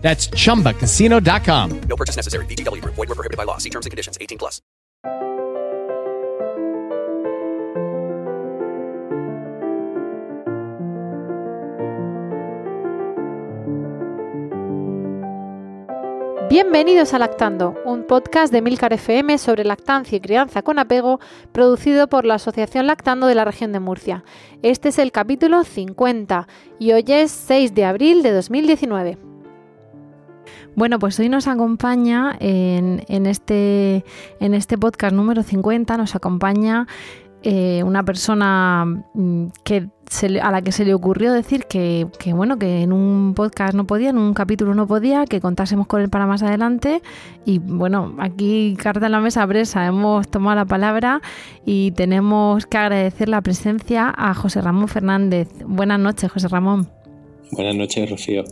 That's chumbacasino.com. No purchase necessary. VGW Group. Void were prohibited by law. See terms and conditions. 18 plus. Bienvenidos a Lactando, un podcast de Milcar FM sobre lactancia y crianza con apego, producido por la Asociación Lactando de la región de Murcia. Este es el capítulo 50 y hoy es 6 de abril de 2019. Bueno, pues hoy nos acompaña en, en este, en este podcast número 50, nos acompaña eh, una persona mm, que se, a la que se le ocurrió decir que, que, bueno, que en un podcast no podía, en un capítulo no podía, que contásemos con él para más adelante. Y bueno, aquí carta en la mesa presa, hemos tomado la palabra y tenemos que agradecer la presencia a José Ramón Fernández. Buenas noches, José Ramón. Buenas noches, Rocío.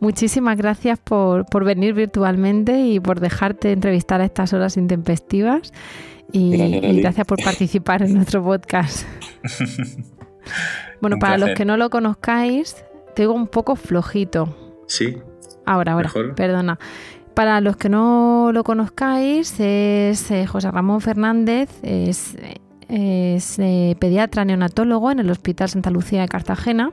Muchísimas gracias por, por, venir virtualmente y por dejarte entrevistar a estas horas intempestivas. Y gracias, y gracias por participar en nuestro podcast. bueno, para los que no lo conozcáis, tengo un poco flojito. Sí. Ahora, ahora, Mejor. perdona. Para los que no lo conozcáis, es eh, José Ramón Fernández, es, es eh, pediatra neonatólogo en el Hospital Santa Lucía de Cartagena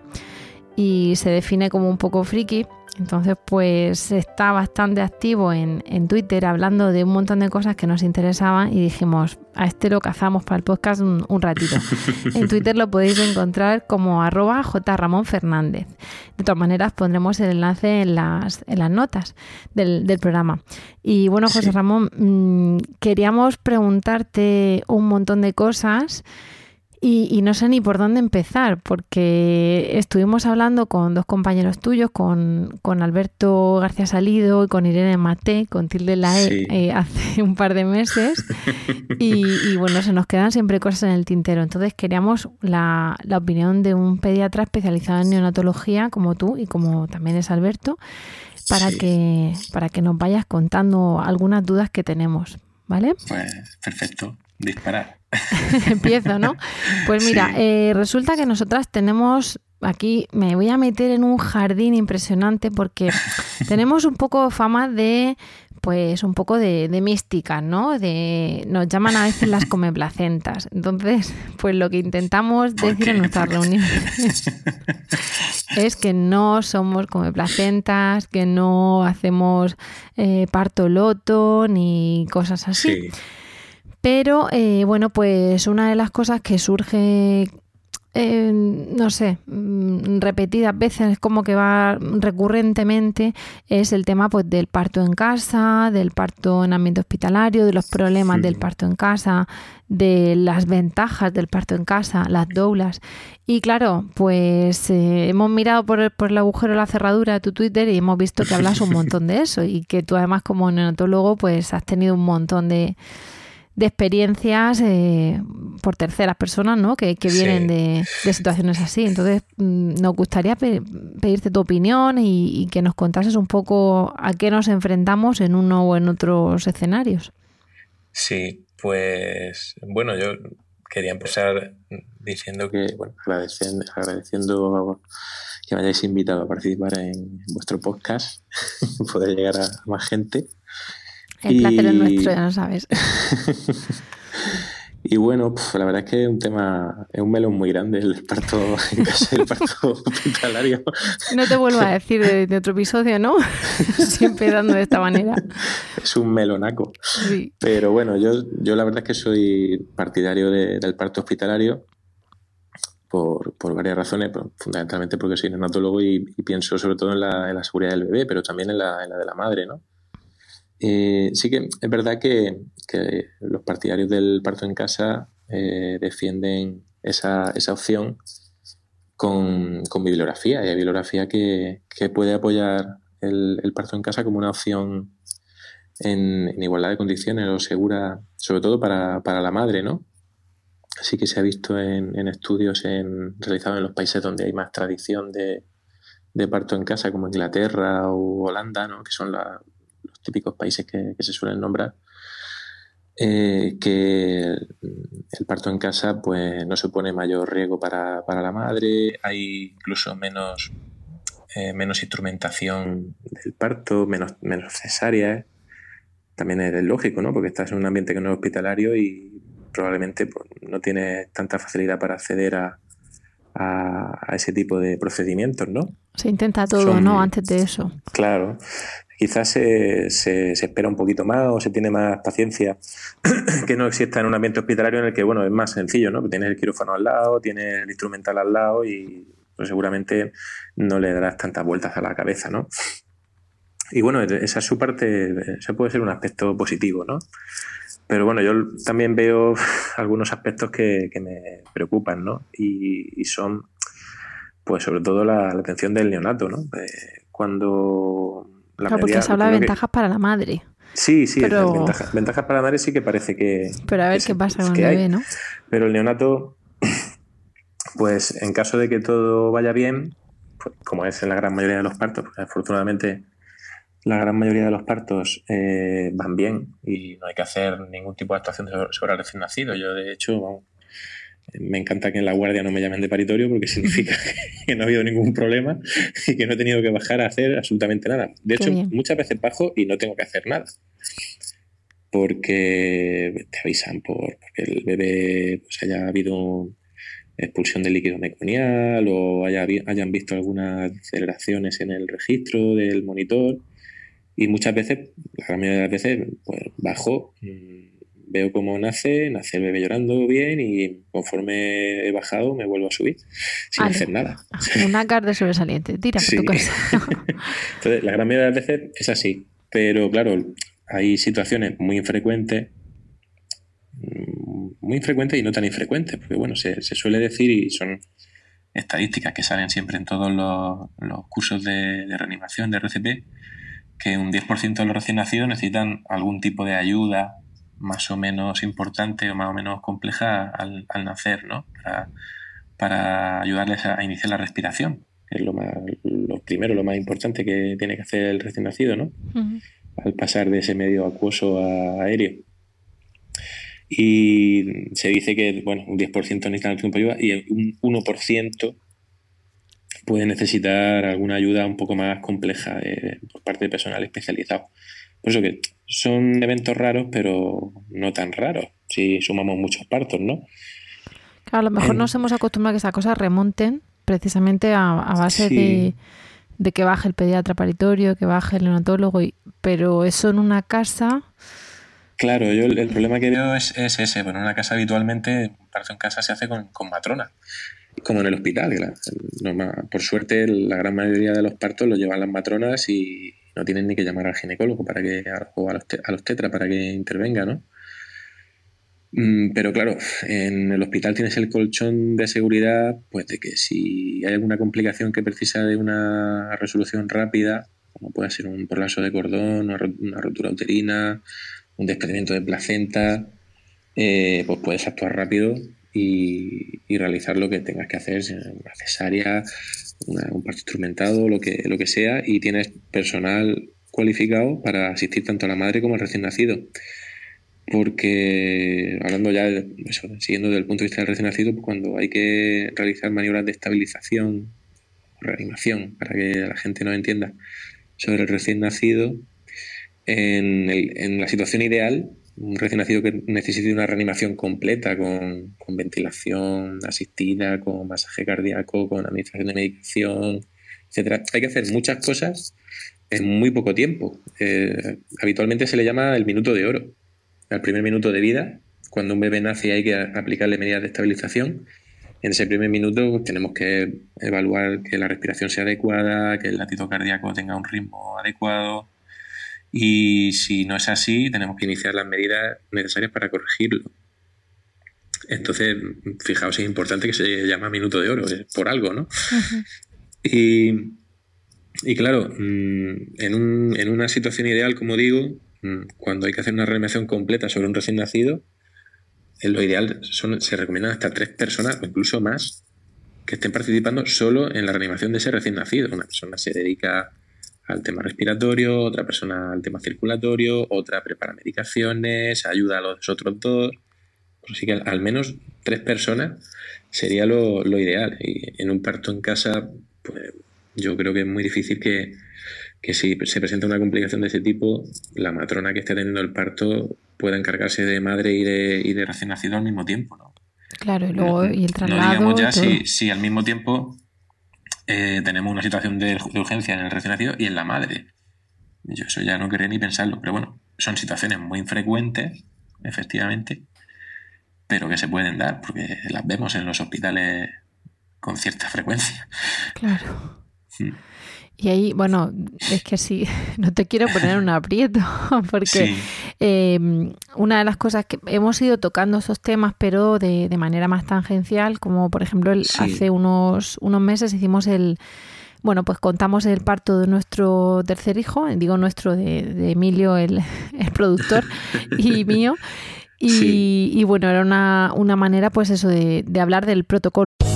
y se define como un poco friki. Entonces, pues está bastante activo en, en, Twitter hablando de un montón de cosas que nos interesaban y dijimos, a este lo cazamos para el podcast un, un ratito. en Twitter lo podéis encontrar como arroba jramonfernández. De todas maneras, pondremos el enlace en las, en las notas del, del programa. Y bueno, José. Ramón, mmm, queríamos preguntarte un montón de cosas. Y, y, no sé ni por dónde empezar, porque estuvimos hablando con dos compañeros tuyos, con, con Alberto García Salido y con Irene Mate, con Tilde Lae, sí. eh, hace un par de meses. y, y, bueno, se nos quedan siempre cosas en el tintero. Entonces queríamos la, la opinión de un pediatra especializado en neonatología, como tú y como también es Alberto, para, sí. que, para que nos vayas contando algunas dudas que tenemos. ¿Vale? Pues perfecto, disparar. Empiezo, ¿no? Pues mira, sí. eh, resulta que nosotras tenemos aquí, me voy a meter en un jardín impresionante porque tenemos un poco fama de, pues un poco de, de mística, ¿no? De, nos llaman a veces las comeplacentas. Entonces, pues lo que intentamos decir en nuestras reuniones es que no somos comeplacentas, que no hacemos eh, parto loto ni cosas así. Sí. Pero eh, bueno, pues una de las cosas que surge, eh, no sé, mm, repetidas veces, como que va recurrentemente, es el tema pues del parto en casa, del parto en ambiente hospitalario, de los problemas sí. del parto en casa, de las ventajas del parto en casa, las doulas. Y claro, pues eh, hemos mirado por el, por el agujero de la cerradura de tu Twitter y hemos visto que hablas un montón de eso y que tú además como neonatólogo pues has tenido un montón de de experiencias eh, por terceras personas, ¿no? Que, que vienen sí. de, de, situaciones así. Entonces, mm, nos gustaría pe pedirte tu opinión y, y, que nos contases un poco a qué nos enfrentamos en uno o en otros escenarios. Sí, pues bueno, yo quería empezar diciendo que, bueno, agradeciendo, agradeciendo que me hayáis invitado a participar en vuestro podcast, poder llegar a más gente. El y... placer es nuestro, ya lo sabes. y bueno, pues, la verdad es que es un tema, es un melón muy grande el parto en casa, el parto hospitalario. No te vuelvo a decir de, de otro episodio, ¿no? Siempre dando de esta manera. Es un melonaco. Sí. Pero bueno, yo, yo la verdad es que soy partidario de, del parto hospitalario. Por, por, varias razones, pero fundamentalmente porque soy neonatólogo y, y, pienso sobre todo en la, en la, seguridad del bebé, pero también en la, en la de la madre, ¿no? Eh, sí que es verdad que, los partidarios del parto en casa eh, defienden esa, esa opción con, con, bibliografía. Hay bibliografía que, que puede apoyar el, parto en casa como una opción en, igualdad de condiciones o segura, sobre todo para, para la madre, ¿no? Así que se ha visto en, estudios en, realizados en los países donde hay más tradición de, parto en casa, como Inglaterra o Holanda, ¿no? que son los típicos países que, se suelen nombrar, eh, que el, parto en casa pues, no supone mayor riesgo para, la madre, hay incluso menos, eh, menos instrumentación del parto, menos, menos cesáreas. También es lógico, ¿no? Porque estás en un ambiente que no es hospitalario y probablemente pues, no tienes tanta facilidad para acceder a, a, ese tipo de procedimientos, ¿no? Se intenta todo, ¿no? Antes de eso. Claro. Quizás se, se, espera un poquito más o se tiene más paciencia que no exista en un ambiente hospitalario en el que, bueno, es más sencillo, ¿no? Tienes el quirófano al lado, tienes el instrumental al lado y pues, seguramente no le darás tantas vueltas a la cabeza, ¿no? Y bueno, esa es su parte, ese puede ser un aspecto positivo, ¿no? Pero bueno, yo también veo algunos aspectos que, me preocupan, ¿no? Y, son, pues sobre todo la, atención del neonato, ¿no? Eh, cuando... La claro, porque se habla de ventajas para la madre. Sí, sí, ventajas, para la madre sí que parece que... Pero a ver qué pasa con el bebé, ¿no? Pero el neonato, pues en caso de que todo vaya bien, pues, como es en la gran mayoría de los partos, pues, afortunadamente la gran mayoría de los partos eh, van bien y no hay que hacer ningún tipo de actuación sobre el recién nacido. Yo, de hecho, me encanta que en la guardia no me llamen de paritorio porque significa que no ha habido ningún problema y que no he tenido que bajar a hacer absolutamente nada. De hecho, muchas veces bajo y no tengo que hacer nada. Porque te avisan por porque el bebé pues, haya habido expulsión de líquido meconial o haya, hayan visto algunas aceleraciones en el registro del monitor y muchas veces, la gran mayoría de las veces, pues bajo, mm, veo cómo nace, nace el bebé llorando bien y conforme he bajado me vuelvo a subir sin hacer nada. Una carne sobresaliente, tira tu casa. Entonces, la gran mayoría de las veces es así. Pero claro, hay situaciones muy infrecuentes, mm, muy infrecuentes y no tan infrecuentes, porque bueno, se, suele decir y son estadísticas que salen siempre en todos los, cursos de, de reanimación de RCP, que un 10% de los recién nacidos necesitan algún tipo de ayuda más o menos importante o más o menos compleja al, nacer, ¿no? Para, ayudarles a, iniciar la respiración, es lo, más, lo primero, lo más importante que tiene que hacer el recién nacido, ¿no? Al pasar de ese medio acuoso a aéreo. Y se dice que, bueno, un 10% necesitan algún tipo de ayuda y un 1% puede necesitar alguna ayuda un poco más compleja eh, por parte de personal especializado. Por eso que son eventos raros, pero no tan raros, si sumamos muchos partos, ¿no? Claro, a lo mejor nos hemos acostumbrado a que esas cosas remonten precisamente a, base de, de, que baje el pediatra paritorio, que baje el neonatólogo, y, pero eso en una casa... Claro, yo el, problema que veo es, ese. Bueno, en una casa habitualmente, un parto en casa se hace con, con matrona como en el hospital. por suerte, la gran mayoría de los partos los llevan las matronas y no tienen ni que llamar al ginecólogo para que, o a los, a los tetras para que intervenga, ¿no? Mm, pero claro, en el hospital tienes el colchón de seguridad, pues de que si hay alguna complicación que precisa de una resolución rápida, como puede ser un prolazo de cordón, una rotura uterina, un desprendimiento de placenta, eh, pues puedes actuar rápido y, realizar lo que tengas que hacer, una cesárea, un parto instrumentado, lo que, lo que sea, y tienes personal cualificado para asistir tanto a la madre como al recién nacido. Porque, hablando ya, siguiendo desde el punto de vista del recién nacido, pues cuando hay que realizar maniobras de estabilización, reanimación, para que la gente no entienda, sobre el recién nacido, en, en la situación ideal, un recién nacido que necesite una reanimación completa con, ventilación asistida, con masaje cardíaco, con administración de medicación, etcétera. Hay que hacer muchas cosas en muy poco tiempo. Eh, habitualmente se le llama el minuto de oro. El primer minuto de vida, cuando un bebé nace hay que aplicarle medidas de estabilización. En ese primer minuto tenemos que evaluar que la respiración sea adecuada, que el latido cardíaco tenga un ritmo adecuado, y si no es así, tenemos que iniciar las medidas necesarias para corregirlo. Entonces, fijaos, es importante que se llama minuto de oro, por algo, ¿no? y, claro, mm, en, un, en, una situación ideal, como digo, mm, cuando hay que hacer una reanimación completa sobre un recién nacido, en lo ideal son, se recomiendan hasta tres personas o incluso más que estén participando solo en la reanimación de ese recién nacido. Una persona se dedica al tema respiratorio, otra persona al tema circulatorio, otra prepara medicaciones, ayuda a los otros dos. Así que al, menos tres personas sería lo, ideal. Y en un parto en casa, pues yo creo que es muy difícil que, si se presenta una complicación de ese tipo, la matrona que esté teniendo el parto pueda encargarse de madre y de, y de recién nacido al mismo tiempo, ¿no? Claro, y luego y el traslado. No digamos ya si, si, al mismo tiempo eh, tenemos una situación de, urgencia en el recién nacido y en la madre. Yo eso ya no quería ni pensarlo, pero bueno, son situaciones muy infrecuentes, efectivamente, pero que se pueden dar porque las vemos en los hospitales con cierta frecuencia. Claro. Y ahí, bueno, es que sí, no te quiero poner un aprieto, porque em, una de las cosas que hemos ido tocando esos temas, pero de, de manera más tangencial, como por ejemplo hace unos, unos meses hicimos el, bueno, pues contamos el parto de nuestro tercer hijo, digo nuestro de, Emilio, el, el productor, y mío. Y, y, bueno, era una, una manera, pues eso, de, de hablar del protocolo.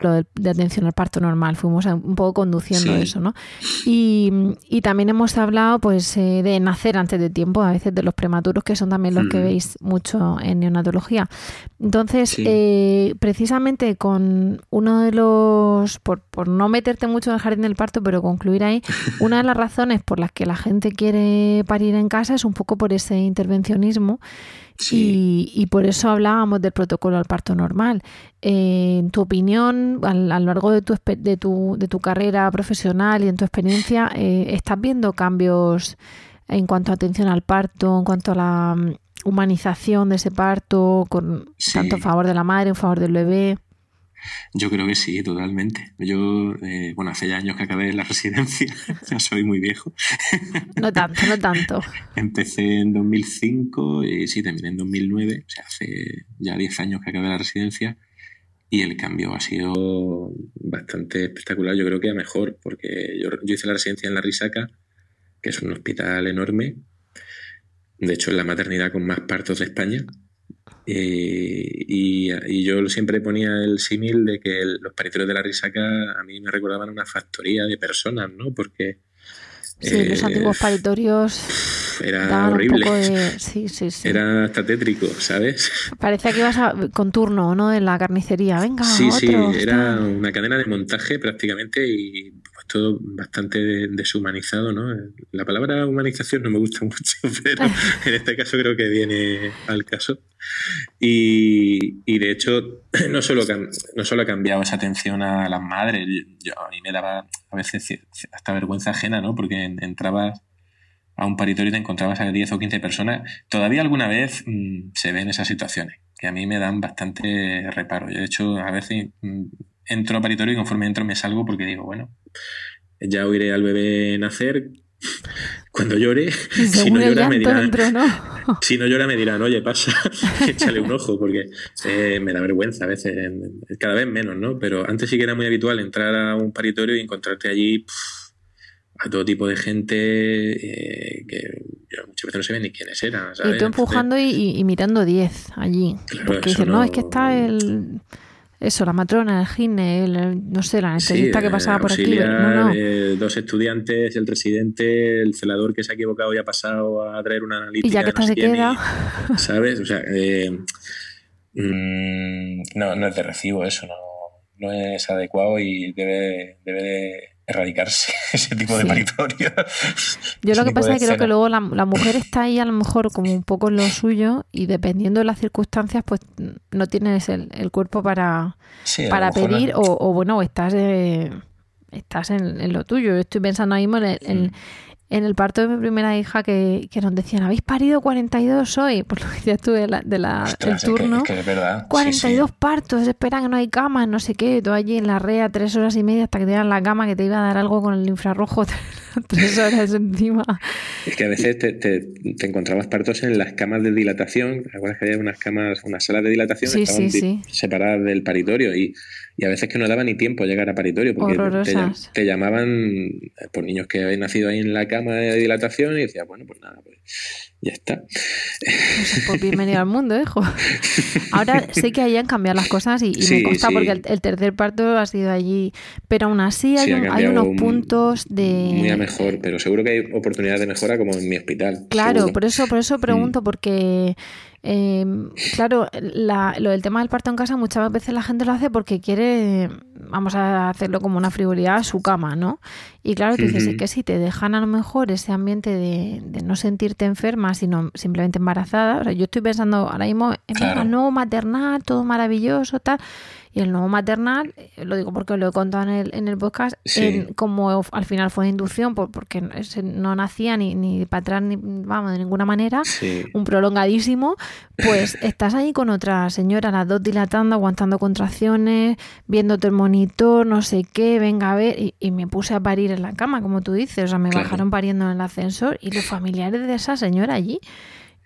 Lo de, de atención al parto normal. Fuimos un poco conduciendo sí. eso, ¿no? Y, y, también hemos hablado, pues, eh, de nacer antes de tiempo, a veces de los prematuros, que son también los mm. que veis mucho en neonatología. Entonces, sí. eh, precisamente con uno de los, por, por no meterte mucho en el jardín del parto, pero concluir ahí, una de las razones por las que la gente quiere parir en casa es un poco por ese intervencionismo sí. y, y, por eso hablábamos del protocolo al parto normal. Eh, en tu opinión, a, a, lo largo de tu, de, tu, de tu carrera profesional y en tu experiencia, eh, ¿estás viendo cambios en cuanto a atención al parto, en cuanto a la mm, humanización de ese parto, con sí. tanto a favor de la madre, en favor del bebé? Yo creo que sí, totalmente. Yo, eh, bueno, hace ya años que acabé la residencia, ya soy muy viejo. No tanto, no tanto. Empecé en 2005 y sí, terminé en 2009, o sea, hace ya 10 años que acabé la residencia y el cambio ha sido bastante espectacular, yo creo que a mejor, porque yo, yo hice la residencia en La Risaca, que es un hospital enorme, de hecho es la maternidad con más partos de España, eh, y, y, yo siempre ponía el símil de que el, los paritorios de la risaca a mí me recordaban una factoría de personas, ¿no? Porque... Sí, eh, los antiguos paritorios era horrible. De... Sí, sí, sí. Era hasta tétrico, ¿sabes? Parecía que ibas a, con turno, ¿no? En la carnicería. Venga, Sí, otro, sí, era está. una cadena de montaje prácticamente y pues todo bastante deshumanizado, ¿no? La palabra humanización no me gusta mucho, pero en este caso creo que viene al caso. Y, y, de hecho, no solo, no solo ha cambiado esa atención a las madres, yo, a mí me daba a veces hasta vergüenza ajena, ¿no? Porque entrabas a un paritorio y te encontrabas a 10 o 15 personas. Todavía alguna vez mmm, se ven esas situaciones, que a mí me dan bastante reparo. Yo, de hecho, a veces mmm, entro a paritorio y conforme entro me salgo porque digo, bueno, ya oiré al bebé nacer, cuando llore, si no llora me dirán, dentro, ¿no? si no llora me dirán, oye, pasa, échale un ojo, porque eh, me da vergüenza a veces, cada vez menos, ¿no? Pero antes sí que era muy habitual entrar a un paritorio y encontrarte allí pff, a todo tipo de gente eh, que muchas veces no se ven ni quiénes eran. ¿sabes? Y tú empujando y, y, mirando 10 allí. Claro, porque dices, no... no, es que está el eso, la matrona, el gine, el, no sé, la anestesista sí, que pasaba por aquí. No, no. Eh, dos estudiantes, el residente, el celador que se ha equivocado y ha pasado a traer una analítica. Y ya que está no se queda. Y, ¿Sabes? O sea, eh, mmm, no, no es de recibo eso, no, no es adecuado y debe, debe de erradicarse ese tipo sí. de paritorio. Yo lo que pasa es que creo que luego la, la, mujer está ahí a lo mejor como un poco en lo suyo y dependiendo de las circunstancias pues no tienes el, el cuerpo para, sí, para pedir no. o, o, bueno, estás, eh, estás en, en, lo tuyo. Yo estoy pensando ahí mismo en, en, en el parto de mi primera hija que, que nos decían, ¿habéis parido 42 hoy? Por lo que ya estuve de la, de la, Ostras, el es que- turno. es que es verdad. Sí, 42 sí. partos, esperan que no hay cama, no sé qué, todo allí en la rea, tres horas y media hasta que te dan la cama que te iba a dar algo con el infrarrojo, tres horas encima. Es que a veces te, te- te encontrabas partos en las camas de dilatación. ¿Te acuerdas que había unas camas, unas salas de dilatación Sí, estaban sí, sí. separadas del paritorio? Y, y a veces que no daba ni tiempo a llegar a paritorio porque te, llamaban por niños que habían nacido ahí en la cama de dilatación y decías, bueno, pues nada, pues ya está. Pues, pues bienvenido al mundo, hijo. Ahora sé que ahí han cambiado las cosas y, y Sí, me consta sí. porque el, el tercer parto ha sido allí, pero aún así hay, Sí, un- hay unos un- puntos de... Muy a mejor, pero seguro que hay oportunidades de mejora como en mi hospital. Claro, seguro. por eso, por eso pregunto, porque eh, claro, la- lo del tema del parto en casa muchas veces la gente lo hace porque quiere, vamos a hacerlo como una frivolidad, a su cama, ¿no? Y claro, tú dices, es que si te dejan a lo mejor ese ambiente de, de no sentirte enferma, sino simplemente embarazada, o sea, yo estoy pensando ahora mismo en Claro. nuevo maternal, todo maravilloso, tal. Y el nuevo maternal, eh, lo digo porque lo he contado en el, en el podcast, Sí. en- como al final fue inducción, por- porque no nacía ni, ni para atrás, ni vamos, de ninguna manera, Sí. un prolongadísimo, pues estás ahí con otra señora, las dos dilatando, aguantando contracciones, viéndote el monitor, no sé qué, venga a ver, y, y me puse a parir en la cama, como tú dices, o sea, me Claro. bajaron pariendo en el ascensor y los familiares de esa señora allí.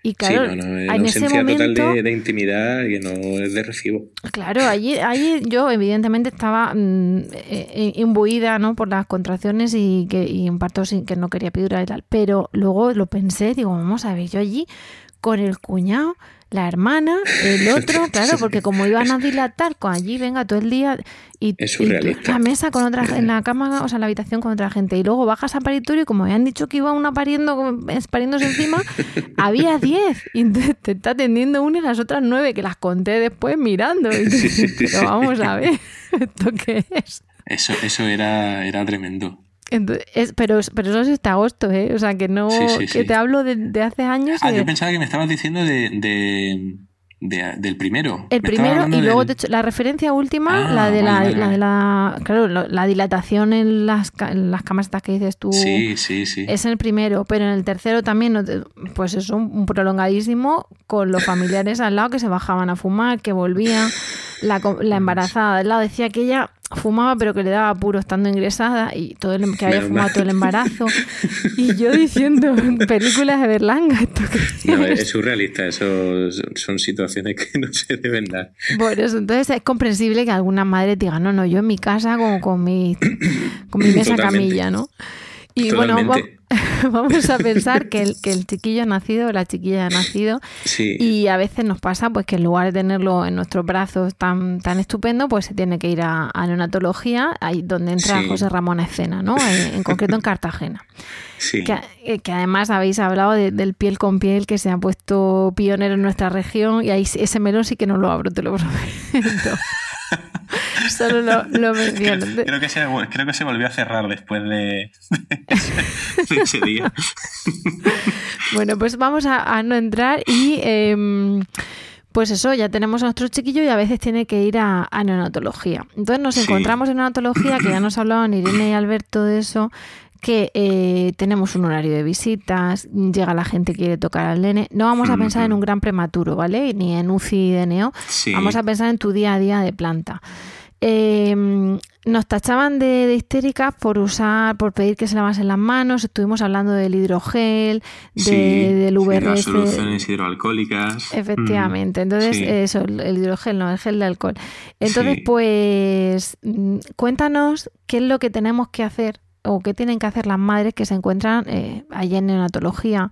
Y Sí, claro, no, no, en una ese ausencia total momento... de, de intimidad que no es de recibo. Claro, allí, allí yo evidentemente estaba mm, eh, eh, imbuida ¿no? por las contracciones y, que, y un parto sin que no quería epidural y tal. Pero luego lo pensé, digo, vamos a ver, yo allí con el cuñado, la hermana, el otro, claro, porque como iban a dilatar, con allí venga todo el día y, Es y en la mesa con otra en la cama, o sea, en la habitación con otra gente, y luego bajas a paritorio y como habían dicho que iba una pariendo, pariéndose encima, había 10 y te está atendiendo una y las otras nueve que las conté después mirando. Y tú Sí, dices, sí, Pero sí. vamos a ver, ¿esto qué es? Eso, eso era, era tremendo. Entonces, es- pero, pero eso es hasta agosto, ¿eh? O sea, que no, Sí, sí, que te hablo de, de hace años. Ah, de- yo pensaba que me estabas diciendo de, de, de- del primero. El Me primero y luego del- de hecho, la referencia última, Ah, la de la, vale, vale, la de vale. la claro, la dilatación en las, en las camas estas que dices tú. Sí, sí, sí. Es el primero, pero en el tercero también, te- pues eso, un prolongadísimo con los familiares al lado que se bajaban a fumar, que volvían. La, la embarazada al lado decía que ella fumaba, pero que le daba apuro estando ingresada y todo el, que había fumado todo el embarazo. Y yo diciendo, películas de Berlanga, ¿esto qué No, es? surrealista. Eso son situaciones que no se deben dar. Por eso, entonces es comprensible que algunas madres digan, no, no, yo en mi casa como con mi, con mi mesa Totalmente. camilla, ¿no? Y bueno, Totalmente. vamos a pensar que el, que el chiquillo ha nacido, la chiquilla ha nacido, Sí. y a veces nos pasa pues que en lugar de tenerlo en nuestros brazos tan, tan estupendo, pues se tiene que ir a, a neonatología, ahí donde entra Sí. José Ramón a escena, ¿no? En, en concreto en Cartagena. sí. Que, eh, que además habéis hablado de- del piel con piel que se ha puesto pionero en nuestra región y ahí ese melón sí que no lo abro, te lo prometo. Solo lo, lo menciono. Creo que, se, creo que se volvió a cerrar después de, de ese día. Bueno, pues vamos a, a no entrar y em, pues eso, ya tenemos a nuestro chiquillo y a veces tiene que ir a, a neonatología. Entonces nos Sí. encontramos en neonatología, que ya nos hablaban Irene y Alberto de eso, que eh, tenemos un horario de visitas, llega la gente que quiere tocar al nene. No vamos a pensar en un gran prematuro, ¿vale? Ni en UCI de neo. Sí. Vamos a pensar en tu día a día de planta. Eh, nos tachaban de, de histéricas por usar, por pedir que se lavasen las manos. Estuvimos hablando del hidrogel, de, Sí, del sí, las soluciones hidroalcohólicas. Efectivamente. Entonces, Sí. eso, el el hidrogel, no, el gel de alcohol. Entonces, pues, mm, cuéntanos qué es lo que tenemos que hacer o qué tienen que hacer las madres que se encuentran eh, allá en neonatología.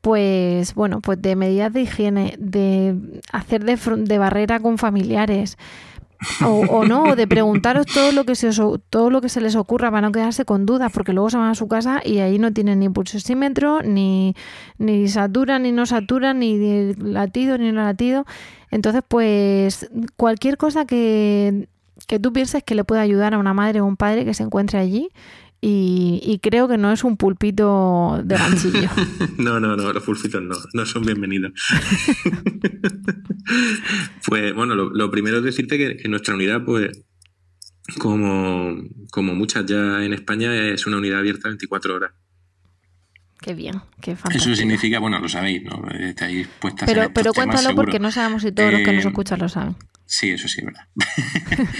Pues, bueno, pues de medidas de higiene, de hacer de, de barrera con familiares. O, o no, o de preguntaros todo lo que se os, todo lo que se les ocurra para no quedarse con dudas, porque luego se van a su casa y ahí no tienen ni pulsosímetro, ni, ni saturan, ni no saturan, ni latido, ni no latido. Entonces, pues cualquier cosa que, que tú pienses que le pueda ayudar a una madre o un padre que se encuentre allí. Y, y creo que no es un pulpito de ganchillo. No, no, no, los pulpitos no, no son bienvenidos. pues bueno, lo, lo primero es decirte que, que nuestra unidad, pues, como, como muchas ya en España, es una unidad abierta 24 horas. Qué bien, qué fantástico. Eso significa, bueno, lo sabéis, ¿no? Estáis puestas pero, en estos pero temas, cuéntalo seguro. porque no sabemos si todos los que nos Eh, escuchan lo saben. Sí, eso sí, verdad.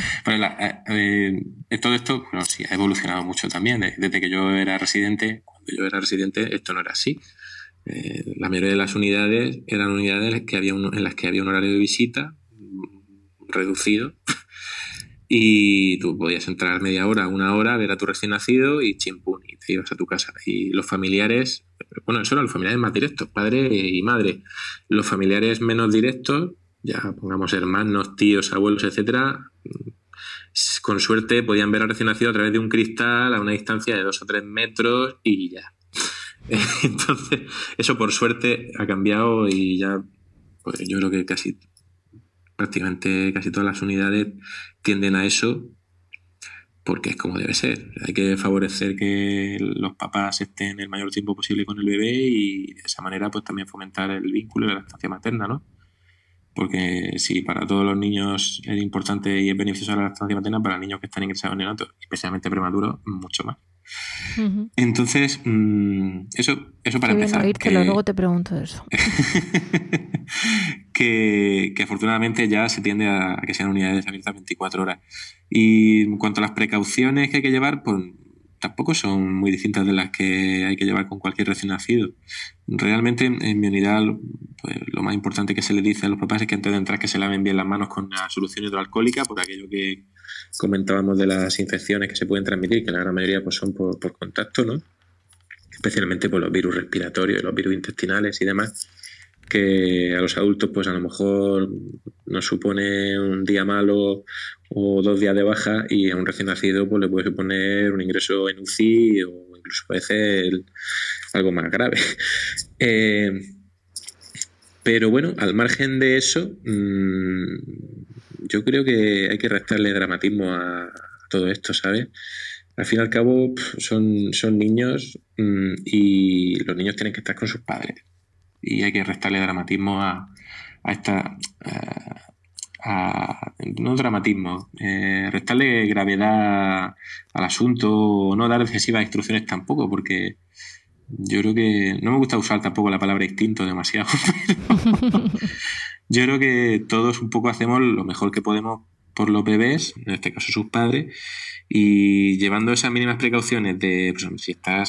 Eh, eh, todo esto, bueno, sí, ha evolucionado mucho también. De- Desde que yo era residente, cuando yo era residente, esto no era así. Eh, la mayoría de las unidades eran unidades que había un- en las que había un horario de visita reducido y tú podías entrar media hora, una hora, ver a tu recién nacido y chimpún, y te ibas a tu casa. Y los familiares, bueno, eso eran los familiares más directos, padre y madre. Los familiares menos directos, ya pongamos hermanos, tíos, abuelos, etcétera, con suerte podían ver al recién nacido a través de un cristal a una distancia de dos o tres metros y ya. Entonces, eso por suerte ha cambiado y ya, pues yo creo que casi prácticamente casi todas las unidades tienden a eso porque es como debe ser. Hay que favorecer que los papás estén el mayor tiempo posible con el bebé y de esa manera pues también fomentar el vínculo de la estancia materna, ¿no? Porque si para todos los niños es importante y es beneficiosa la lactancia materna, para niños que están ingresados en neonatos, especialmente prematuros, mucho más. Entonces, mm, eso, eso para bien empezar. que- luego te pregunto eso. que, que afortunadamente ya se tiende a, a que sean unidades abiertas 24 horas. Y en cuanto a las precauciones que hay que llevar, pues tampoco son muy distintas de las que hay que llevar con cualquier recién nacido. Realmente en mi unidad pues, lo más importante que se le dice a los papás es que antes de entrar que se laven bien las manos con una solución hidroalcohólica por aquello que comentábamos de las infecciones que se pueden transmitir, que la gran mayoría pues, son por, por contacto, ¿no? especialmente por los virus respiratorios, los virus intestinales y demás, que a los adultos pues a lo mejor nos supone un día malo o dos días de baja y a un recién nacido pues le puede suponer un ingreso en UCI o incluso puede ser algo más grave. Eh, pero bueno, al margen de eso, mm, yo creo que hay que restarle dramatismo a, todo esto, ¿sabes? Al fin y al cabo son, son niños mm, y los niños tienen que estar con sus padres. Y hay que restarle dramatismo a, a esta... a- no dramatismo, eh, restarle gravedad al asunto, no dar excesivas instrucciones tampoco, porque yo creo que no me gusta usar tampoco la palabra instinto demasiado. pero yo creo que todos un poco hacemos lo mejor que podemos por los bebés, en este caso sus padres, y llevando esas mínimas precauciones de pues, si estás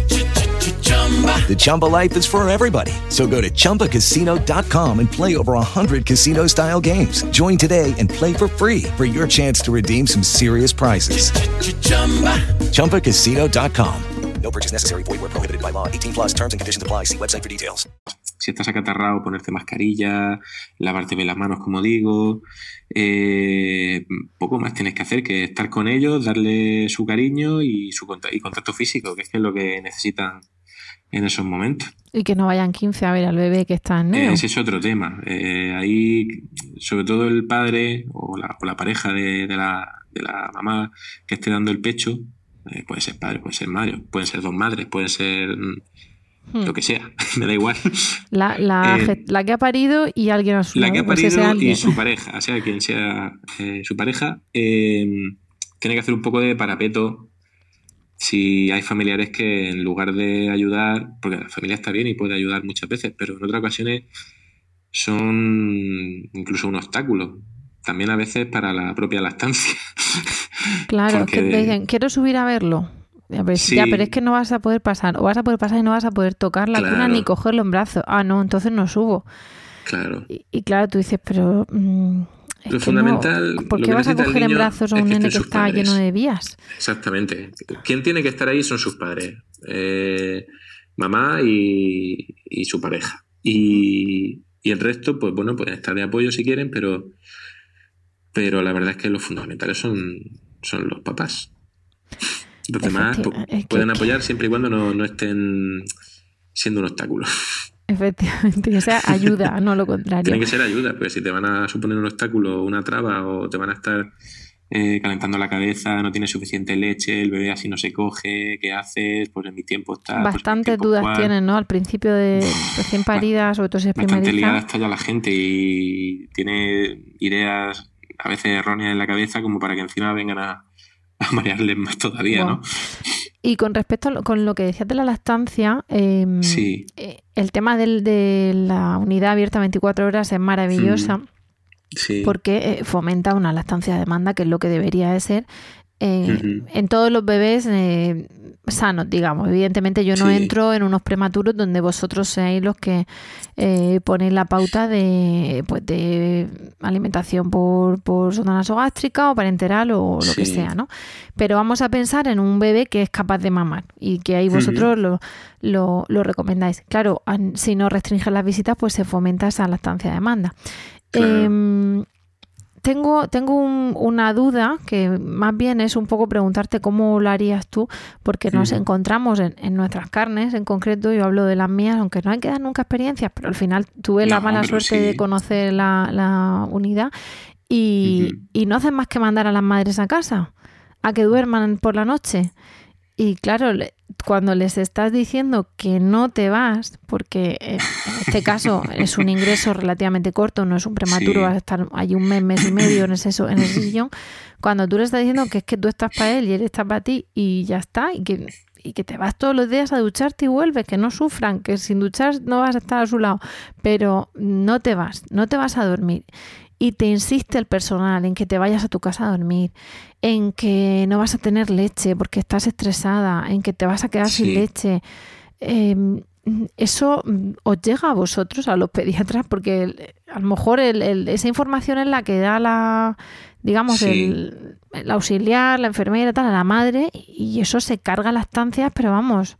The Chumba life is for everybody. So go to ChumbaCasino.com and play over 100 casino style games. Join today and play for free for your chance to redeem some serious prizes. ChumbaCasino.com. No purchase necessary. Void where prohibited by law. 18 plus terms and conditions apply. See website for details. si estás acatarrado, ponerte mascarilla, lavarte bien las manos, como digo. Eh, poco más tienes que hacer que estar con ellos, darle su cariño y su y contacto físico, que es que es lo que necesitan en esos momentos. Y que no vayan 15 a ver al bebé que está en Eh, ese es otro tema. Eh, ahí, sobre todo el padre o la, o la pareja de, de la, de la mamá que esté dando el pecho, eh, puede ser padre, puede ser madre, pueden ser dos madres, pueden ser mm, Hmm. lo que sea, me da igual. La, la, Eh, la que ha parido y alguien a su La que ha pues parido y su pareja, o sea, quien sea su pareja, tiene que hacer un poco de parapeto si hay familiares que en lugar de ayudar, porque la familia está bien y puede ayudar muchas veces, pero en otras ocasiones son incluso un obstáculo. También a veces para la propia lactancia. Claro, porque que te dicen, quiero subir a verlo. Ya, pero, Sí. ya, pero es que no vas a poder pasar. O vas a poder pasar y no vas a poder tocar la cuna Claro. ni cogerlo en brazos. Ah, no, entonces no subo. Claro. Y, y claro, tú dices, pero... mm, es Lo fundamental, no, ¿Por lo qué vas a coger en brazos a un nene que está padres. lleno de vías? Exactamente. Quien tiene que estar ahí son sus padres. Eh, mamá y, y su pareja. Y, y el resto, pues bueno, pueden estar de apoyo si quieren, pero, pero la verdad es que los fundamentales son, son los papás. Los demás pues, pueden apoyar siempre y cuando no, no estén siendo un obstáculo. Efectivamente, que sea ayuda, no lo contrario. Tiene que ser ayuda, porque si te van a suponer un obstáculo, una traba, o te van a estar eh, calentando la cabeza, no tienes suficiente leche, el bebé así no se coge, ¿qué haces? Pues en mi tiempo está... Pues Bastantes dudas tienen, ¿no? Al principio de recién parida, sobre todo si es Bastante liada está ya la gente y tiene ideas a veces erróneas en la cabeza como para que encima vengan a, a marearles más todavía, ¿no? Y con respecto a lo, con lo que decías de la lactancia, em, eh, el tema del, de la unidad abierta 24 horas es maravillosa. Mm. Porque eh, fomenta una lactancia de demanda, que es lo que debería de ser. Eh, en todos los bebés eh, sanos, digamos. Evidentemente yo no entro en unos prematuros donde vosotros seáis los que ponéis la pauta de, pues, de alimentación por, por sonda nasogástrica o parenteral o lo que sea, ¿no? Pero vamos a pensar en un bebé que es capaz de mamar y que ahí vosotros lo, lo, lo, recomendáis. Claro, si no restringen las visitas, pues se fomenta esa lactancia de demanda. Em, tengo, tengo una duda que más bien es un poco preguntarte cómo lo harías tú, porque nos encontramos en, nuestras carnes, en concreto, yo hablo de las mías, aunque no hay que dar nunca experiencias, pero al final tuve la mala suerte de conocer la, unidad y, y no hacen más que mandar a las madres a casa, a que duerman por la noche. Y claro, cuando les estás diciendo que no te vas, porque en este caso es un ingreso relativamente corto, no es un prematuro, vas a estar ahí un mes, mes y medio en ese, en ese sillón, cuando tú le estás diciendo que es que tú estás para él y él está para ti y ya está, y que, y que te vas todos los días a ducharte y vuelves, que no sufran, que sin duchar no vas a estar a su lado, pero no te vas, no te vas a dormir y te insiste el personal en que te vayas a tu casa a dormir, en que no vas a tener leche porque estás estresada, en que te vas a quedar sin leche, em, eso mm, os llega a vosotros, a los pediatras, porque a lo mejor esa información es la que da la, digamos, el, auxiliar, la enfermera, tal, a la madre, y eso se carga las estancias, pero vamos,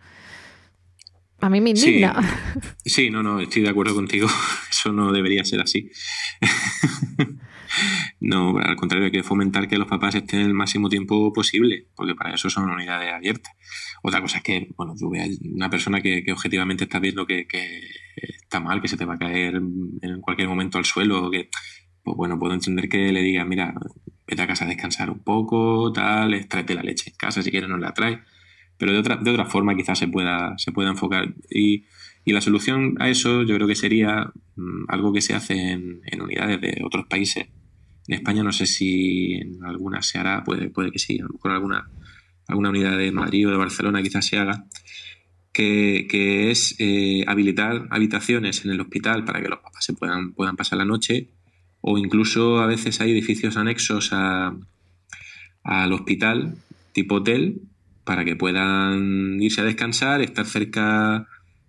a mí me indigna. Sí, no, no, estoy de acuerdo contigo. Eso no debería ser así. no, al contrario, hay que fomentar que los papás estén el máximo tiempo posible, porque para eso son unidades abiertas. Otra cosa es que, bueno, tú veas una persona que, objetivamente está viendo que, está mal, que se te va a caer en cualquier momento al suelo, que, pues bueno, puedo entender que le diga, mira, vete a casa a descansar un poco, tal, tráete la leche en casa, si quieres no la traes pero de otra, de otra forma quizás se pueda, se pueda enfocar. Y, y la solución a eso yo creo que sería mm, algo que se hace en, unidades de otros países. En España no sé si en algunas se hará, puede, puede que sí, a lo mejor alguna, alguna unidad de Madrid o de Barcelona quizás se haga, que, que es eh, habilitar habitaciones en el hospital para que los papás se puedan, puedan pasar la noche o incluso a veces hay edificios anexos a, al hospital, tipo hotel, para que puedan irse a descansar, estar cerca,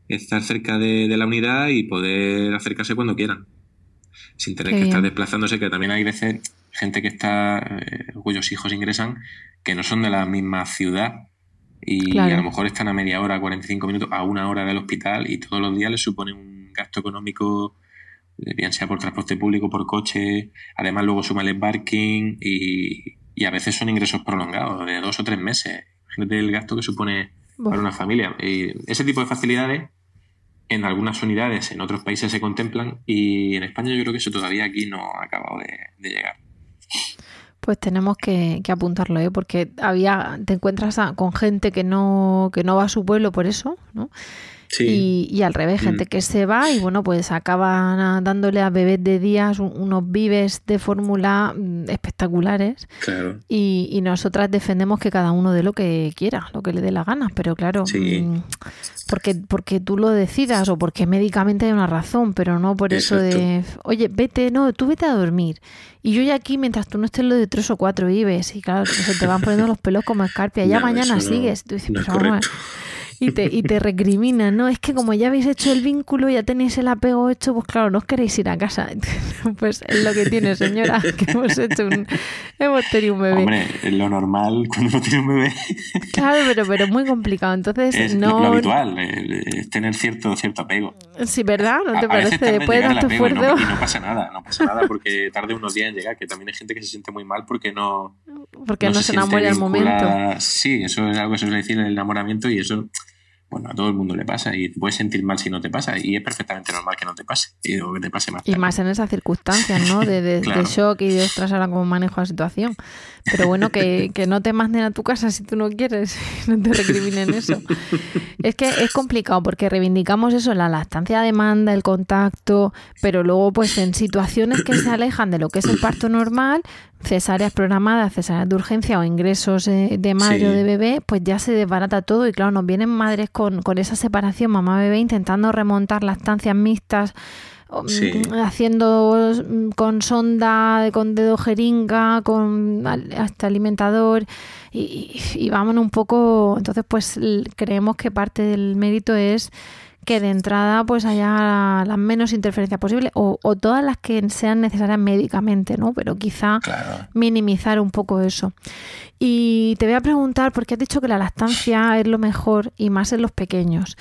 estar cerca de, la unidad y poder acercarse cuando quieran. Sin tener que estar desplazándose, que también hay veces gente que está, eh, cuyos hijos ingresan, que no son de la misma ciudad y a lo mejor están a media hora, 45 minutos, a una hora del hospital y todos los días les supone un gasto económico, eh, bien sea por transporte público, por coche, además luego suma el parking y, y a veces son ingresos prolongados, de dos o tres meses el gasto que supone para una familia. Y ese tipo de facilidades en algunas unidades en otros países se contemplan y en España yo creo que eso todavía aquí no ha acabado de, llegar. Pues tenemos que, apuntarlo, ¿eh? porque había, te encuentras con gente que no, que no va a su pueblo por eso, ¿no? Y, al revés, gente mm. que se va y bueno, pues acaban dándole a bebés de días unos vives de fórmula mm, espectaculares. Claro. Y, nosotras defendemos que cada uno dé lo que quiera, lo que le dé la gana, pero claro, mm, porque, porque tú lo decidas o porque médicamente hay una razón, pero no por eso de, oye, vete, no, tú vete a dormir. Y yo ya aquí, mientras tú no estés lo de tres o cuatro vives, y claro, se te van poniendo los pelos como escarpia, ya mañana sigues. Tú dices, pero y te, y te recriminan, ¿no? Es que como ya habéis hecho el vínculo, ya tenéis el apego hecho, pues claro, no os queréis ir a casa. pues es lo que tiene, señora, que hemos hecho un... Hemos tenido un bebé. Hombre, es lo normal cuando uno tiene un bebé. Claro, pero, pero muy complicado. Entonces, es no... lo, habitual, es tener cierto, cierto apego. Sí, ¿verdad? ¿No te parece? Después de tanto esfuerzo... Y no, pasa nada, no pasa nada porque tarde unos días en llegar, que también hay gente que se siente muy mal porque no... Porque no, se, enamora al momento. Sí, eso es algo que se suele decir en el enamoramiento y eso bueno, a todo el mundo le pasa y te puedes sentir mal si no te pasa y es perfectamente normal que no te pase y que te pase más. Y más en esas circunstancias, ¿no? De, de, shock y de ostras, ahora cómo manejo la situación. Pero bueno, que, que, no te manden a tu casa si tú no quieres, no te recriminen eso. Es que es complicado porque reivindicamos eso, la lactancia demanda, el contacto, pero luego pues en situaciones que se alejan de lo que es el parto normal, cesáreas programadas, cesáreas de urgencia o ingresos eh, de madre o de bebé, pues ya se desbarata todo y claro, nos vienen madres con, con esa separación mamá-bebé intentando remontar las estancias mixtas, mm, haciendo mm, con sonda, con dedo jeringa, con hasta alimentador y, y, vámonos un poco, entonces pues creemos que parte del mérito es que de entrada pues haya las menos interferencias posibles o, todas las que sean necesarias médicamente, ¿no? Pero quizá minimizar un poco eso. Y te voy a preguntar, porque has dicho que la lactancia es lo mejor y más en los pequeños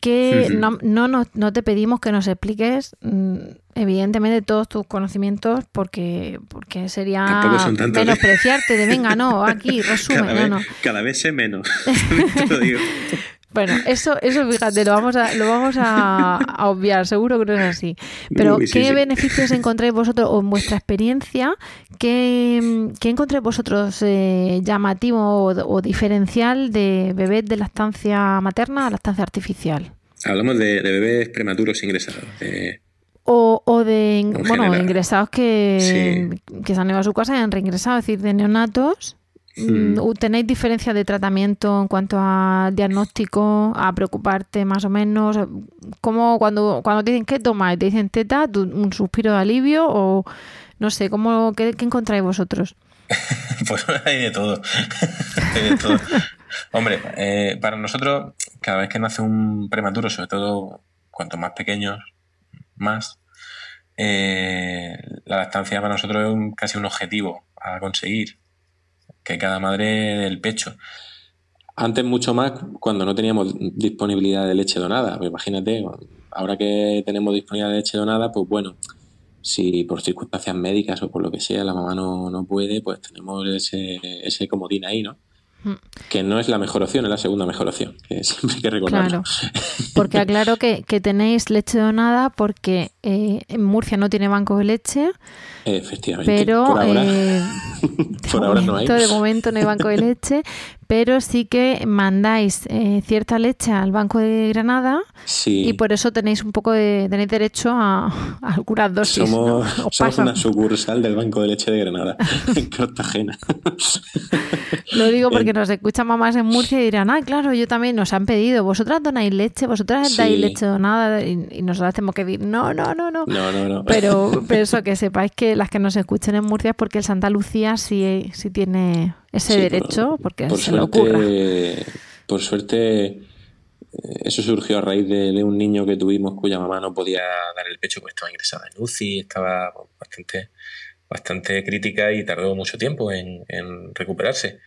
que no, no, no, te pedimos que nos expliques mm, evidentemente todos tus conocimientos porque porque sería ¿eh? menospreciarte de venga no aquí resumen cada, no, vez, cada vez sé menos te lo digo. Bueno, eso, eso fíjate, lo vamos a, lo vamos a, obviar, seguro que no es así. Pero, ¿qué beneficios encontráis vosotros, o en vuestra experiencia, qué, qué encontráis vosotros eh, llamativo o, diferencial de bebés de lactancia materna a lactancia artificial? Hablamos de, bebés prematuros ingresados. O, o, de bueno, ingresados que, que se han ido a su casa y han reingresado, es decir, de neonatos ¿Tenéis diferencia de tratamiento en cuanto a diagnóstico, a preocuparte más o menos? ¿Cómo cuando, cuando te dicen qué tomáis? ¿Te dicen teta, un suspiro de alivio o no sé, ¿cómo, qué, encontráis vosotros? pues hay de todo. hay de todo. Hombre, eh, para nosotros, cada vez que nace un prematuro, sobre todo cuanto más pequeños, más, eh, la lactancia para nosotros es un, casi un objetivo a conseguir que cada madre del pecho. Antes mucho más cuando no teníamos disponibilidad de leche donada. Pues imagínate, ahora que tenemos disponibilidad de leche donada, pues bueno, si por circunstancias médicas o por lo que sea la mamá no, no puede, pues tenemos ese, ese comodín ahí, ¿no? Mm. Que no es la mejor opción, es la segunda mejor opción, que siempre hay que recordarlo. Claro, porque aclaro que, que tenéis leche donada porque eh, en Murcia no tiene banco de leche. Efectivamente. Pero por ahora, eh, no hay. De momento no hay banco de leche, pero sí que mandáis eh, cierta leche al Banco de Granada y por eso tenéis un poco de tenéis derecho a, algunas dosis. Somos, una sucursal del Banco de Leche de Granada, en Cartagena. Lo digo porque nos escuchan mamás en Murcia y dirán, ah, claro, yo también nos han pedido, vosotras donáis leche, vosotras dais leche donada y, y nosotras tenemos que decir, no, no, no, no. No, no, no. Pero, pero eso, que sepáis que las que nos escuchen en Murcia es porque el Santa Lucía sí, sí tiene ese derecho, porque se le ocurra. Por suerte, eh, eso surgió a raíz de, un niño que tuvimos cuya mamá no podía dar el pecho, pues estaba ingresada en UCI, estaba bastante, bastante crítica y tardó mucho tiempo en, recuperarse.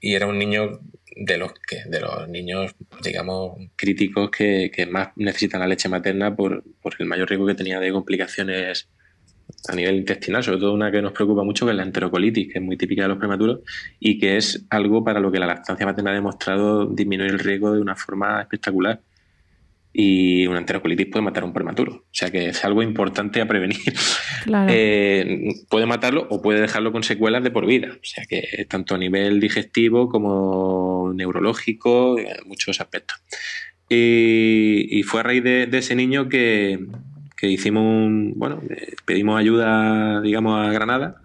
Y era un niño de los que de los niños digamos críticos que, que más necesitan la leche materna por, por, el mayor riesgo que tenía de complicaciones a nivel intestinal, sobre todo una que nos preocupa mucho, que es la enterocolitis, que es muy típica de los prematuros y que es algo para lo que la lactancia materna ha demostrado disminuir el riesgo de una forma espectacular. Y una enterocolitis puede matar a un prematuro. O sea que es algo importante a prevenir. Eh, puede matarlo o puede dejarlo con secuelas de por vida. O sea que tanto a nivel digestivo como neurológico, muchos aspectos. Y, fue a raíz de ese niño que, que hicimos un, bueno, eh, pedimos ayuda, digamos, a Granada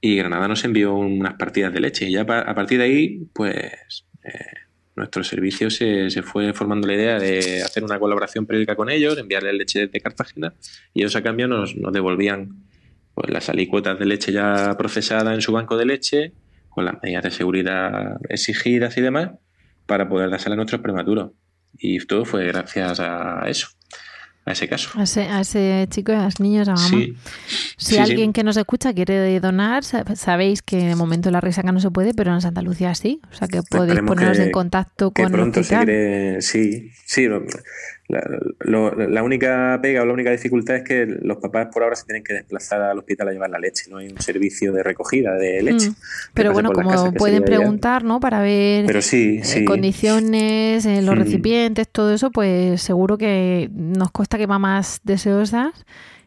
y Granada nos envió unas partidas de leche. Y ya a partir de ahí, pues eh, nuestro servicio se, fue formando la idea de hacer una colaboración periódica con ellos, enviarles leche desde Cartagena y ellos a cambio nos, nos devolvían pues, las alicuotas de leche ya procesada en su banco de leche, con las medidas de seguridad exigidas y demás para poder dársela a nuestros prematuros. Y todo fue gracias a eso, a ese caso. A ese, a ese chico y a los niños, a mamá. Sí. Si Sí, alguien sí. que nos escucha quiere donar, sa- sabéis que de momento la risaca no se puede, pero en Santa Lucía sí. O sea que podéis Esperemos poneros que- en contacto que con el pronto hospital. seguiré. Sí, sí. La, lo- la única pega o la única dificultad es que los papás por ahora se tienen que desplazar al hospital a llevar la leche. No hay un servicio de recogida de leche. Mm. que Pero bueno, como pueden preguntar, ¿no? Para ver Pero sí, eh, sí. condiciones, eh, los Mm. recipientes, todo eso, pues seguro que nos consta que mamás deseosas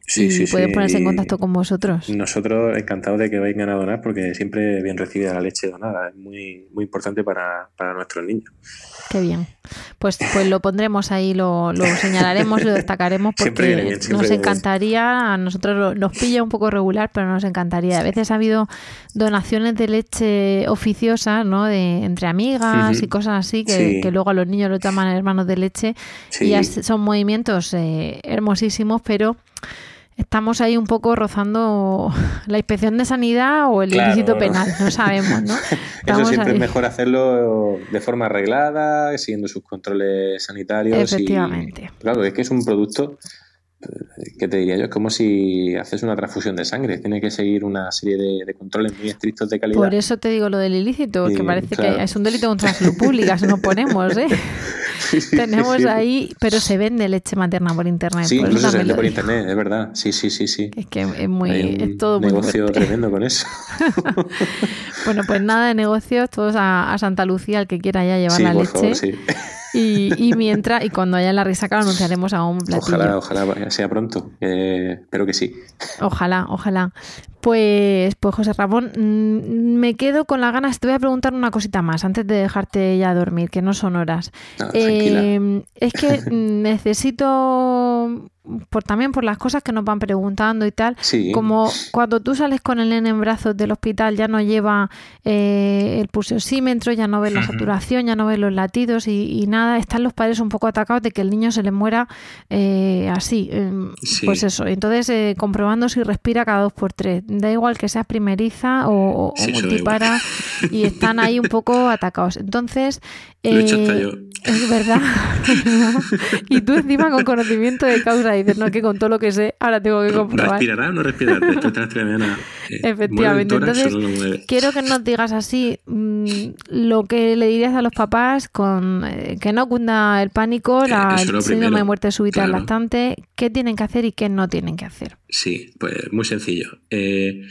Sí, y sí, pueden sí. ponerse en contacto con vosotros. Nosotros encantados de que vengan a donar porque siempre bien recibida la leche donada. Es muy, muy importante para, para nuestros niños. Qué bien. Pues, pues lo pondremos ahí, lo, lo señalaremos, lo destacaremos porque bien, nos encantaría, a nosotros lo- nos pilla un poco regular, pero nos encantaría. A veces ha habido donaciones de leche oficiosas, ¿no? De, entre amigas y cosas así, que, Sí. que luego a los niños los llaman hermanos de leche. Sí. Y son movimientos eh, hermosísimos, pero estamos ahí un poco rozando la inspección de sanidad o el Claro, ilícito penal, no sabemos, ¿no? Eso siempre ahí. es mejor hacerlo de forma arreglada, siguiendo sus controles sanitarios. y- Efectivamente. claro, es que es un producto, ¿qué te diría yo? Es como si haces una transfusión de sangre. Tiene que seguir una serie de, de controles muy estrictos de calidad. Por eso te digo lo del ilícito, Y, parece claro. que es un delito contra la salud pública, si nos ponemos, ¿eh? Sí, sí, Tenemos sí. ahí, pero se vende leche materna por internet. Sí, por incluso se vende por internet, es verdad. Sí, sí, sí, sí. Es que es muy, Hay un es todo muy negocio fuerte. tremendo con eso. Bueno, pues nada de negocios, todos a, a Santa Lucía, el que quiera ya llevar la leche. favor. y, y mientras, y cuando haya la risaca lo anunciaremos a un platillo. Ojalá, ojalá sea pronto. Eh, espero que sí. Ojalá, ojalá. Pues, pues José Ramón, mm, me quedo con las ganas. Te voy a preguntar una cosita más antes de dejarte ya dormir, que no son horas. No. Eh, es que mm, necesito, por también por las cosas que nos van preguntando y tal, Sí. como cuando tú sales con el nene en brazos del hospital, ya no lleva eh, el pulsosímetro, ya no ves la saturación, ya no ves los latidos y, y nada, están los padres un poco atacados de que el niño se le muera eh, así. em, Sí. Pues eso, entonces eh, comprobando si respira cada dos por tres. Da igual que seas primeriza o, Sí, multipara y están ahí un poco atacados. Entonces, Lo he hecho hasta eh, yo. es verdad. y tú encima con conocimiento de causa dices, no, que con todo lo que sé, ahora tengo que comprobar. ¿Respirará o no respirará? Después de las tres de la mañana. eh, Efectivamente. ¿mueve el tórax Entonces, quiero que nos digas así mm, lo que le dirías a los papás con eh, que no cunda el pánico, la Eh, el síndrome de muerte súbita del claro. lactante, qué tienen que hacer y qué no tienen que hacer. Sí, pues muy sencillo. Eh,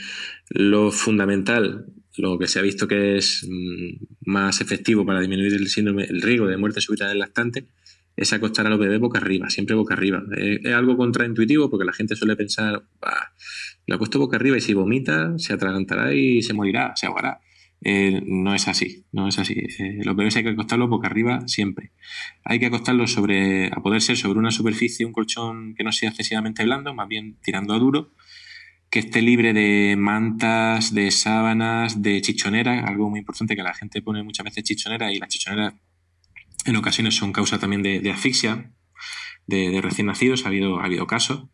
lo fundamental, lo que se ha visto que es mm, más efectivo para disminuir el síndrome, el riesgo de muerte súbita del lactante, es acostar a los bebés boca arriba, siempre boca arriba. Es algo contraintuitivo porque la gente suele pensar, "Bah, lo acuesto boca arriba y si vomita, se atragantará y se morirá, se ahogará. Eh, no es así, no es así. Eh, los bebés hay que acostarlos boca arriba siempre. Hay que acostarlos sobre, a poder ser sobre una superficie, un colchón que no sea excesivamente blando, más bien tirando a duro, que esté libre de mantas, de sábanas, de chichoneras, algo muy importante que la gente pone muchas veces chichoneras y las chichoneras en ocasiones son causa también de, de asfixia de, de recién nacidos, ha habido, ha habido casos.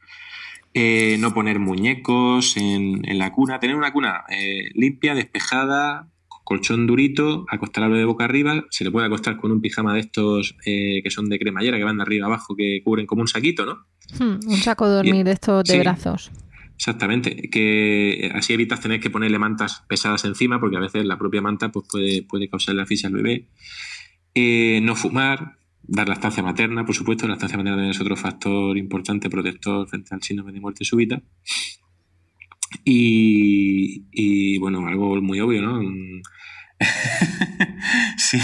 Eh, no poner muñecos en, en la cuna, tener una cuna eh, limpia, despejada, colchón durito, acostar al bebé boca arriba, se le puede acostar con un pijama de estos eh, que son de cremallera, que van de arriba abajo, que cubren como un saquito, ¿no? Hmm, un saco de dormir de estos de sí. brazos. Exactamente, que así evitas tener que ponerle mantas pesadas encima, porque a veces la propia manta pues, puede, puede causarle asfixia al bebé. Eh, no fumar, dar lactancia materna, por supuesto, la lactancia materna es otro factor importante protector frente al síndrome de muerte súbita. Y, bueno, algo muy obvio, ¿no? Si,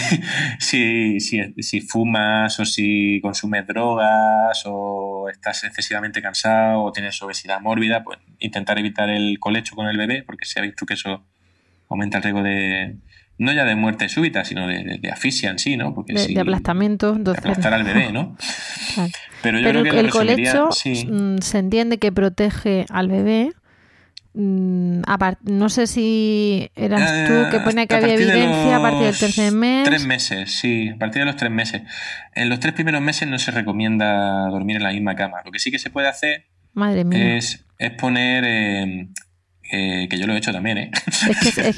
si, si, si fumas o si consumes drogas o estás excesivamente cansado o tienes obesidad mórbida, pues intentar evitar el colecho con el bebé, porque se ha visto que eso aumenta el riesgo de, no ya de muerte súbita, sino de, de, de asfixia en sí, ¿no? Porque De, si- de aplastamiento. Entonces, aplastar al bebé, ¿no? Claro. Pero yo Pero creo que el colecho sí. mm, se entiende que protege al bebé. Mm, no sé si eras tú que pone que Eh, había evidencia a partir del tercer mes. Tres meses, sí, a partir de los tres meses. En los tres primeros meses no se recomienda dormir en la misma cama. Lo que sí que se puede hacer Madre mía. es, es poner eh, eh, que yo lo he hecho también, ¿eh? Es que, es, es-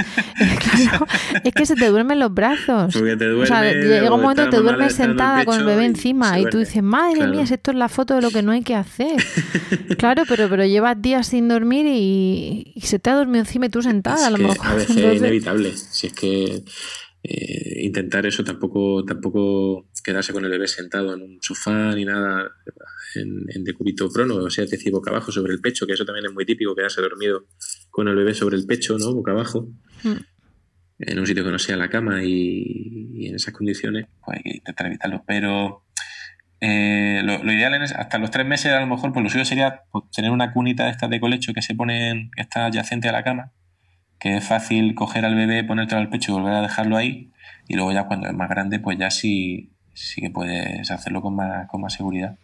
claro, es que se te duermen los brazos. Porque te o sea, llega un momento que te duermes sentada con el bebé y encima y tú dices, madre Claro. mía, si esto es la foto de lo que no hay que hacer. claro, pero, pero llevas días sin dormir y, y se te ha dormido encima y tú sentada a lo que mejor. a veces es inevitable. Si es que eh, intentar eso tampoco, tampoco quedarse con el bebé sentado en un sofá ni nada en, en decúbito prono, o sea, es decir, boca abajo sobre el pecho, que eso también es muy típico, quedarse dormido con el bebé sobre el pecho, ¿no? Boca abajo, Mm. en un sitio que no sea la cama y, y en esas condiciones, pues hay que intentar evitarlo. Pero eh, lo, lo ideal es hasta los tres meses, a lo mejor, pues lo suyo sería pues, tener una cunita de estas de colecho que se ponen, que está adyacente a la cama, que es fácil coger al bebé, ponértelo al pecho y volver a dejarlo ahí. Y luego ya cuando es más grande, pues ya sí, sí que puedes hacerlo con más, con más seguridad.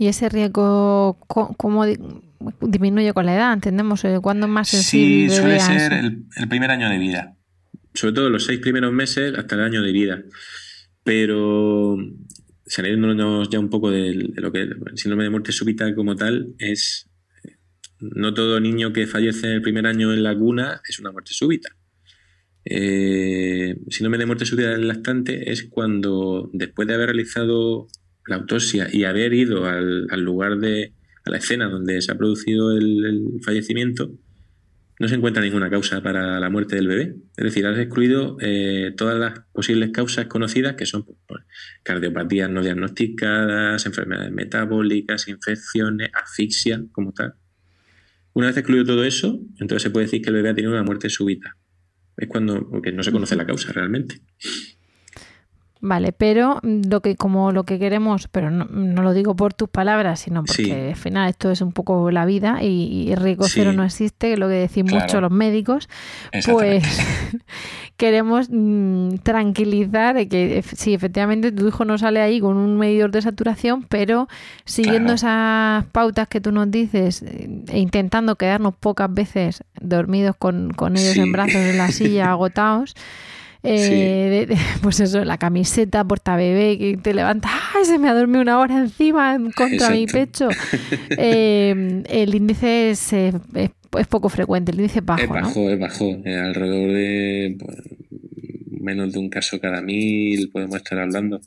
Y ese riesgo, ¿cómo di- disminuye con la edad? ¿Entendemos? Eh, ¿Cuándo es más sensible Sí, suele ser el, el primer año de vida. Sobre todo los seis primeros meses hasta el año de vida. Pero saliéndonos ya un poco del- de, lo que el síndrome de muerte súbita como tal es no todo niño que fallece en el primer año en la cuna es una muerte súbita. Eh, síndrome de muerte súbita del lactante es cuando después de haber realizado la autopsia y haber ido al, lugar de a la escena donde se ha producido el, el fallecimiento, no se encuentra ninguna causa para la muerte del bebé. Es decir, has excluido eh, todas las posibles causas conocidas, que son pues, cardiopatías no diagnosticadas, enfermedades metabólicas, infecciones, asfixia, como tal. Una vez excluido todo eso, entonces se puede decir que el bebé ha tenido una muerte súbita. Es cuando, porque no se conoce la causa realmente. Vale, pero lo que como lo que queremos, pero no, no lo digo por tus palabras, sino porque Sí. al final esto es un poco la vida y, y riesgo Sí. cero no existe, lo que decís Claro. mucho los médicos. Pues queremos mm, tranquilizar de que ef- sí, efectivamente tu hijo no sale ahí con un medidor de saturación, pero siguiendo Claro. esas pautas que tú nos dices eh, e intentando quedarnos pocas veces dormidos con, con ellos Sí. en brazos en la silla, agotados. Eh, de- de- pues eso, la camiseta porta bebé que te levantas, ¡ay! Se me ha dormido una hora encima contra mi pecho. Eh, el índice es, eh, es, es poco frecuente, el índice es bajo, es ¿no? bajo, es bajo. Alrededor de pues, menos de un caso cada mil podemos estar hablando.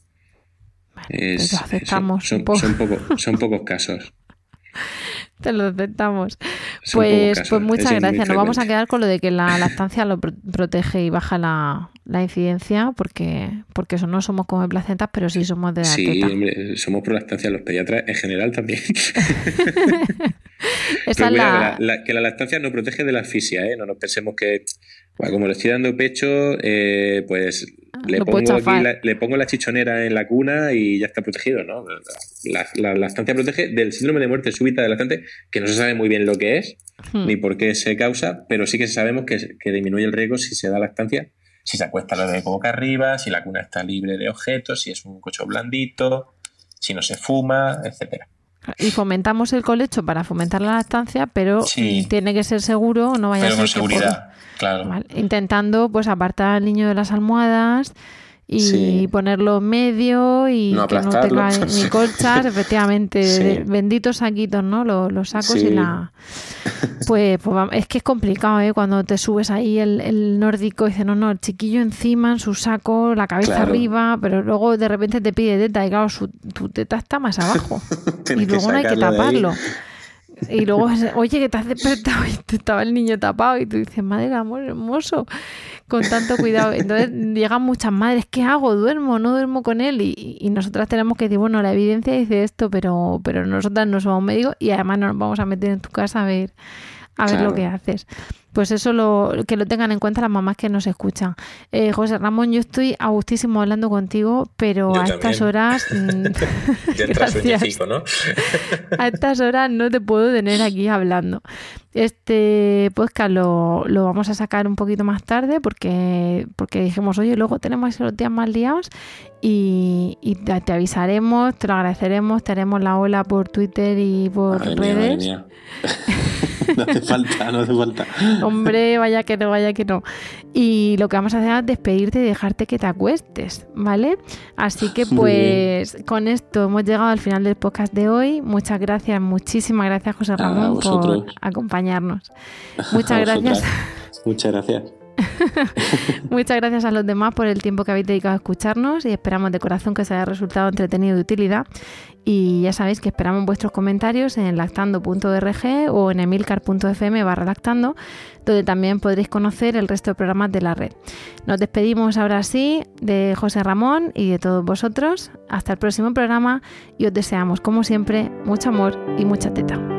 Es- lo aceptamos son, son, poco- son pocos casos. Te lo aceptamos. Pues, pues muchas gracias. Nos vamos a quedar con lo de que la lactancia lo pro- protege y baja la, la incidencia, porque, porque eso no somos como placentas, pero sí somos de la Sí, teta. hombre, somos pro lactancia los pediatras en general también. Esa Pero es cuidado, la, que, la, la- que la lactancia no protege de la asfixia, ¿eh? No nos pensemos que, bueno, como le estoy dando pecho, eh, pues le Lo puedo pongo, aquí la, le pongo la chichonera en la cuna y ya está protegido, ¿no? La, la lactancia protege del síndrome de muerte súbita del lactante, que no se sabe muy bien lo que es, Hmm. ni por qué se causa, pero sí que sabemos que, que disminuye el riesgo si se da lactancia, si se acuesta la bebé con boca arriba, si la cuna está libre de objetos, si es un cocho blandito, si no se fuma, etcétera. y fomentamos el colecho para fomentar la lactancia, pero Sí. tiene que ser seguro, no vaya Pero a con ser por- seguridad, claro. Vale, Intentando pues apartar al niño de las almohadas y Sí. ponerlo en medio y No que no aplastarlo. tenga ni colchas, efectivamente, Sí. benditos saquitos, ¿no? Los, los sacos Sí. y la... Pues, pues es que es complicado, ¿eh? Cuando te subes ahí el, el nórdico y dices, no, no, el chiquillo encima en su saco, la cabeza Claro. arriba, pero luego de repente te pide teta y claro, su- tu teta está más abajo y luego no hay que taparlo. Y luego, oye, que te has despertado y te estaba el niño tapado y tú dices, madre amor hermoso, con tanto cuidado. Entonces llegan muchas madres, ¿qué hago? ¿Duermo? ¿No duermo con él? Y, y nosotras tenemos que decir, bueno, la evidencia dice esto, pero, pero nosotras no somos médicos y además no nos vamos a meter en tu casa a ver, a ver lo que haces. Pues eso lo, que lo tengan en cuenta las mamás que nos escuchan. Eh, José Ramón, yo estoy a gustísimo hablando contigo, pero Yo a estas horas... mm, Ya ¿no? a estas horas no te puedo tener aquí hablando. Este podcast lo, lo vamos a sacar un poquito más tarde porque, porque dijimos, oye, luego tenemos los días más liados y, y te, te avisaremos, te lo agradeceremos, te haremos la ola por Twitter y por madre redes. mía. no hace falta, no hace falta. Hombre, vaya que no, vaya que no. Y lo que vamos a hacer es despedirte y dejarte que te acuestes, ¿vale? Así que pues con esto hemos llegado al final del podcast de hoy. Muchas gracias, muchísimas gracias José Ramón por acompañarnos. Muchas gracias. Muchas gracias. Muchas gracias a los demás por el tiempo que habéis dedicado a escucharnos y esperamos de corazón que os haya resultado entretenido y de utilidad. Y ya sabéis que esperamos vuestros comentarios en lactando.org o en emilcar.fm barra lactando, donde también podréis conocer el resto de programas de la red. Nos despedimos ahora sí de José Ramón y de todos vosotros. Hasta el próximo programa y os deseamos, como siempre, mucho amor y mucha teta.